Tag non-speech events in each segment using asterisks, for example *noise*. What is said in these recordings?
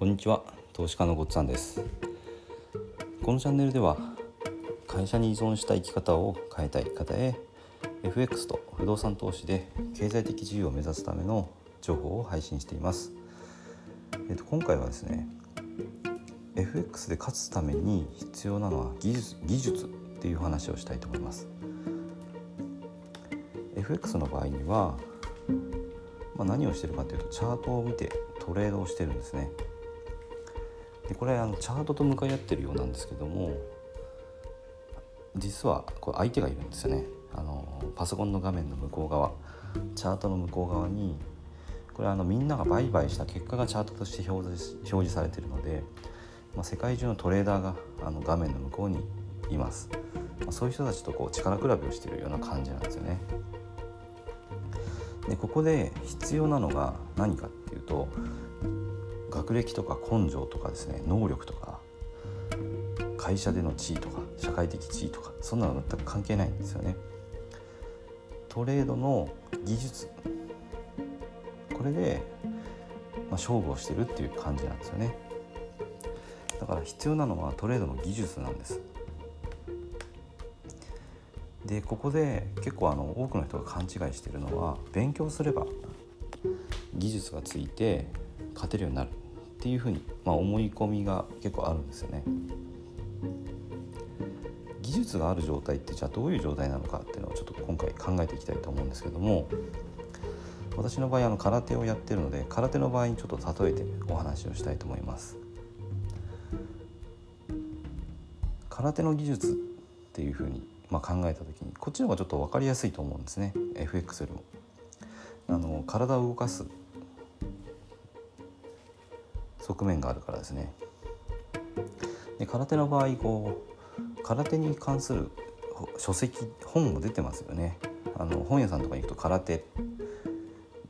こんにちは投資家のごっつぁんです。このチャンネルでは会社に依存した生き方を変えたい方へ FX と不動産投資で経済的自由を目指すための情報を配信しています、えっと、今回はですね FX で勝つために必要なのは技術技術っていう話をしたいと思います。FX の場合には、まあ、何をしてるかというとチャートを見てトレードをしてるんですね。でこれあのチャートと向かい合ってるようなんですけども実はこれ相手がいるんですよね。あのパソコンの画面の向こう側チャートの向こう側にこれあのみんなが売買した結果がチャートとして表示表示されてるので、まあ、世界中のトレーダーがあの画面の向こうにいます、まあ、そういう人たちとこう力比べをしているような感じなんですよね。でここで必要なのが何かっていうと学歴とか根性とかですね能力とか会社での地位とか社会的地位とかそんなの全く関係ないんですよね。トレードの技術これで、まあ、勝負をしてるっていう感じなんですよね。だから必要なのはトレードの技術なんです。でここで結構あの多くの人が勘違いしてるのは勉強すれば技術がついて勝てるようになるっていうふうに、まあ、思い込みが結構あるんですよね。技術がある状態ってじゃあどういう状態なのかっていうのをちょっと今回考えていきたいと思うんですけども私の場合あの空手をやってるので空手の場合にちょっと例えてお話をしたいと思います。空手の技術っていうふうに、まあ、考えた時にこっちの方がちょっと分かりやすいと思うんですね FX よりも。あの体を動かす側面があるからですね。で空手の場合こう空手に関する書籍本も出てますよね。あの本屋さんとかに行くと空手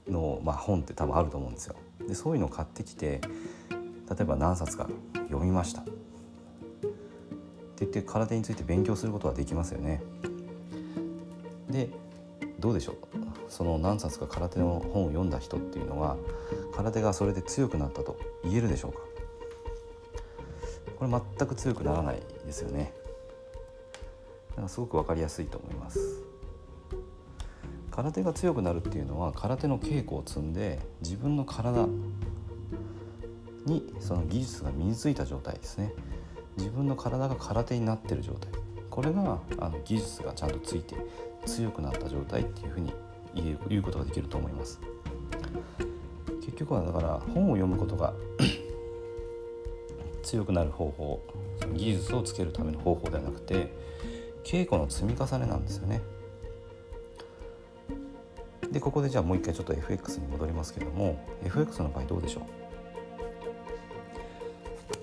の、まあ、本って多分あると思うんですよ。でそういうのを買ってきて例えば何冊か読みましたって言って空手について勉強することはできますよね。でどうでしょう？その何冊か空手の本を読んだ人っていうのは空手がそれで強くなったと言えるでしょうか？これ全く強くならないですよね。だからすごく分かりやすいと思います。空手が強くなるっていうのは空手の稽古を積んで自分の体にその技術が身についた状態ですね。自分の体が空手になってる状態。これがあの技術がちゃんとついて強くなった状態っていうふうに言うことができると思います。結局はだから本を読むことが *clears throat* 強くなる方法技術をつけるための方法ではなくて稽古の積み重ねなんですよね。でここでじゃあもう一回ちょっと FX に戻りますけども FX の場合どうでしょ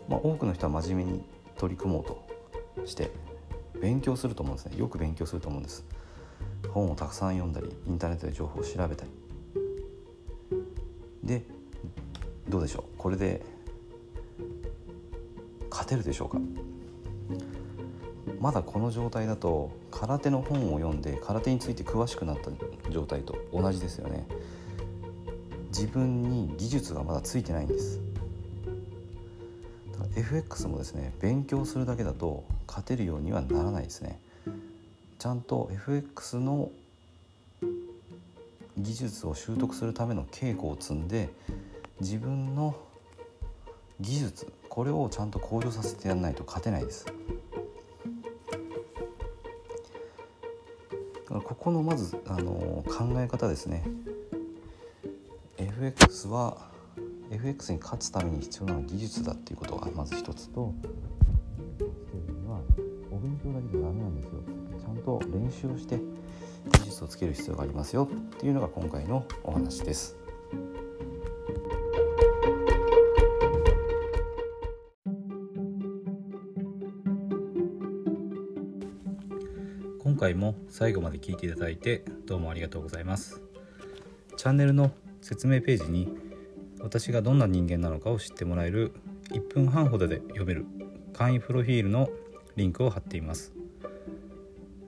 う、まあ、多くの人は真面目に取り組もうとして勉強すると思うんですね。よく勉強すると思うんです。本をたくさん読んだりインターネットで情報を調べたり。でどうでしょう？これで勝てるでしょうか？まだこの状態だと空手の本を読んで空手について詳しくなった状態と同じですよね。自分に技術がまだついてないんです。だから FX もですね勉強するだけだと勝てるようにはならないですね。ちゃんと FX の技術を習得するための稽古を積んで自分の技術これをちゃんと向上させてやらないと勝てないです。だからここのまずあの考え方ですね。FX は FX に勝つために必要なのは技術だっていうことがまず一つとお勉強だけじゃダメなんですよ。と練習をして技術をつける必要がありますよっていうのが今回のお話です。今回も最後まで聞いていただいてどうもありがとうございます。チャンネルの説明ページに私がどんな人間なのかを知ってもらえる1分半ほどで読める簡易プロフィールのリンクを貼っています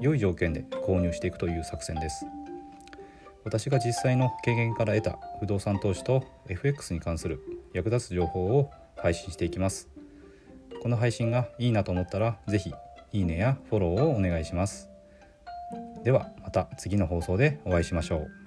良い条件で購入していくという作戦です。私が実際の経験から得た不動産投資と FX に関する役立つ情報を配信していきます。この配信がいいなと思ったら是非いいねやフォローをお願いします。ではまた次の放送でお会いしましょう。